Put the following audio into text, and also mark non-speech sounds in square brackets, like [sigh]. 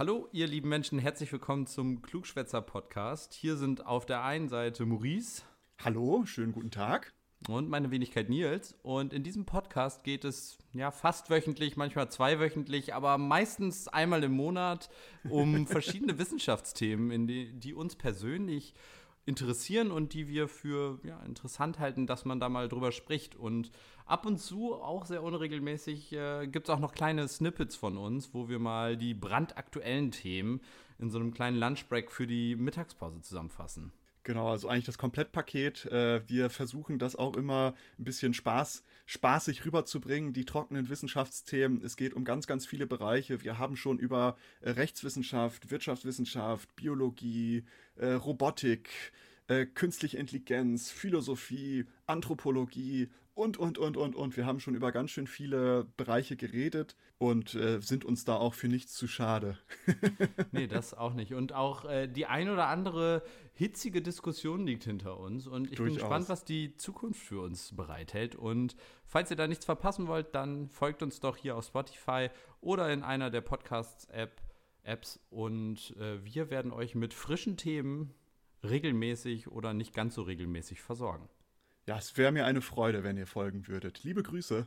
Hallo, ihr lieben Menschen, herzlich willkommen zum Klugschwätzer Podcast. Hier sind auf der einen Seite Maurice. Hallo, schönen guten Tag. Und meine Wenigkeit Nils. Und in diesem Podcast geht es ja fast wöchentlich, manchmal zweiwöchentlich, aber meistens einmal im Monat um [laughs] verschiedene Wissenschaftsthemen, die, die uns persönlich interessieren und die wir für ja, interessant halten, dass man da mal drüber spricht. Und ab und zu, auch sehr unregelmäßig, äh, gibt es auch noch kleine Snippets von uns, wo wir mal die brandaktuellen Themen in so einem kleinen Lunchbreak für die Mittagspause zusammenfassen. Genau, also eigentlich das Komplettpaket. Äh, wir versuchen das auch immer ein bisschen Spaß, spaßig rüberzubringen, die trockenen Wissenschaftsthemen. Es geht um ganz, ganz viele Bereiche. Wir haben schon über äh, Rechtswissenschaft, Wirtschaftswissenschaft, Biologie, äh, Robotik, künstliche Intelligenz, Philosophie, Anthropologie und, und, und, und, und. Wir haben schon über ganz schön viele Bereiche geredet und äh, sind uns da auch für nichts zu schade. [laughs] nee, das auch nicht. Und auch äh, die ein oder andere hitzige Diskussion liegt hinter uns. Und ich Durchaus. bin gespannt, was die Zukunft für uns bereithält. Und falls ihr da nichts verpassen wollt, dann folgt uns doch hier auf Spotify oder in einer der Podcasts-App. Apps und äh, wir werden euch mit frischen Themen regelmäßig oder nicht ganz so regelmäßig versorgen. Ja, es wäre mir eine Freude, wenn ihr folgen würdet. Liebe Grüße.